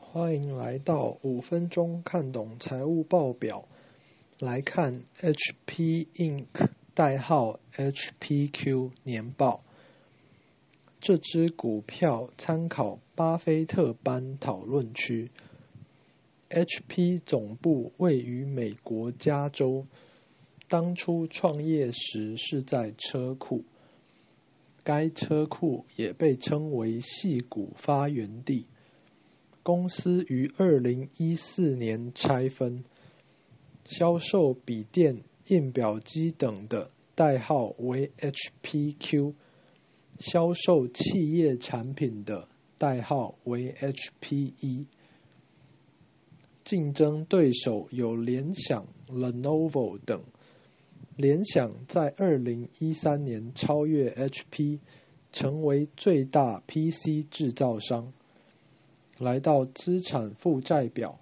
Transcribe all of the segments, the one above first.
欢迎来到五分钟看懂财务报表。来看 HP Inc. 代号 HPQ 年报。这支股票参考巴菲特班讨论区。HP 总部位于美国加州，当初创业时是在车库，该车库也被称为细谷发源地。公司于二零一四年拆分，销售笔电、印表机等的代号为 HPQ，销售企业产品的代号为 HPE。竞争对手有联想、Lenovo 等。联想在二零一三年超越 HP，成为最大 PC 制造商。来到资产负债表，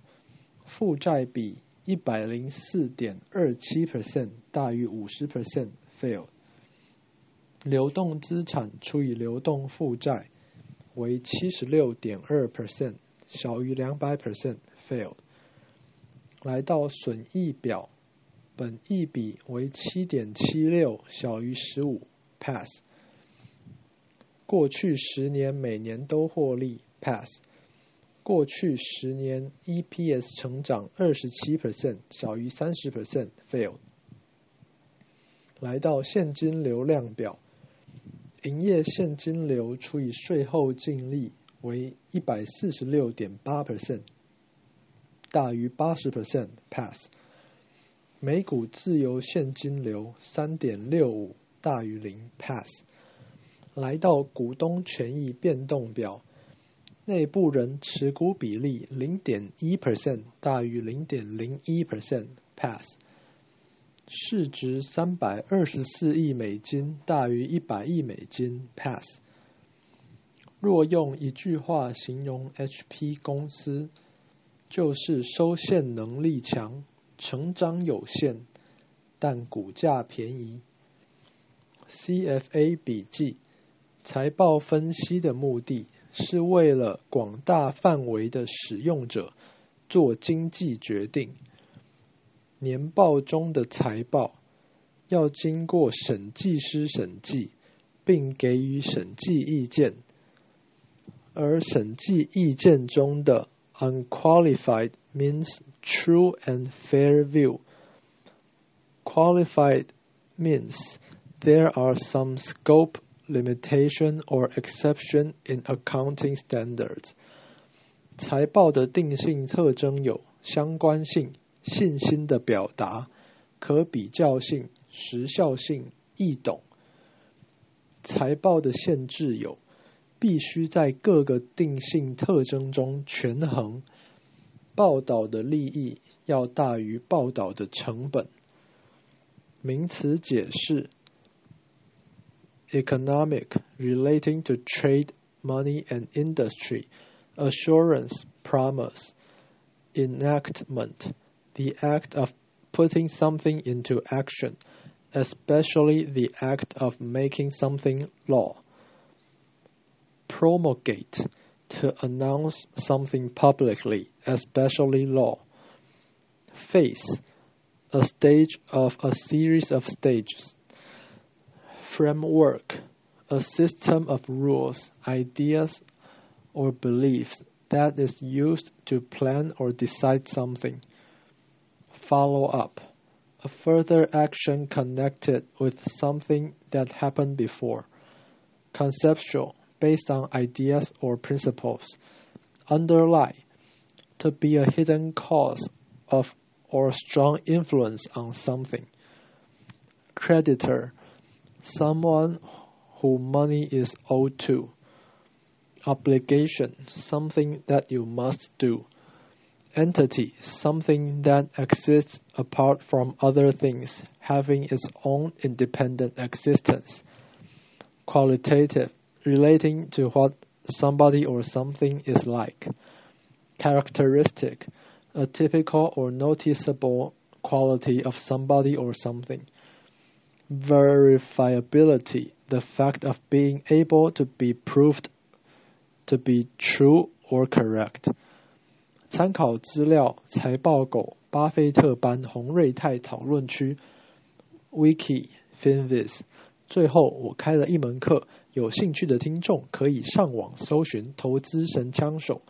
负债比一百零四点二七 percent 大于五十 percent，fail。流动资产除以流动负债为七十六点二 percent，小于两百 percent，fail。来到损益表，本益比为七点七六，小于十五，pass。过去十年每年都获利，pass。过去十年 EPS 成长二十七 percent，小于三十 percent，fail。来到现金流量表，营业现金流除以税后净利为一百四十六点八 percent。大于八十 percent pass，每股自由现金流三点六五大于零 pass，来到股东权益变动表，内部人持股比例零点一 percent 大于零点零一 percent pass，市值三百二十四亿美金大于一百亿美金 pass，若用一句话形容 HP 公司。就是收现能力强，成长有限，但股价便宜。CFA 笔记：财报分析的目的是为了广大范围的使用者做经济决定。年报中的财报要经过审计师审计，并给予审计意见，而审计意见中的。Unqualified means true and fair view. Qualified means there are some scope, limitation, or exception in accounting standards. 财报的定性特征有相关性、信心的表达、可比较性、时效性、易懂。财报的限制有。 必须在各个定性特征中权衡，报道的利益要大于报道的成本。名词解释：economic relating to trade, money and industry, assurance, promise, enactment, the act of putting something into action, especially the act of making something law promulgate, to announce something publicly, especially law. Phase, a stage of a series of stages. Framework, a system of rules, ideas, or beliefs that is used to plan or decide something. Follow up, a further action connected with something that happened before. Conceptual, based on ideas or principles. Underlie, to be a hidden cause of or strong influence on something. Creditor, someone who money is owed to. Obligation, something that you must do. Entity, something that exists apart from other things, having its own independent existence. Qualitative, relating to what somebody or something is like. Characteristic, a typical or noticeable quality of somebody or something. Verifiability, the fact of being able to be proved to be true or correct。参考资料：财报狗巴菲特班洪瑞泰讨论区，Wiki Finviz。最后，我开了一门课， 有兴趣的听众可以上网搜寻“投资神枪手”，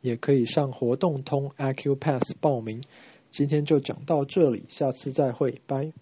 也可以上活动通 Acupass 报名。今天就讲到这里，下次再会，拜。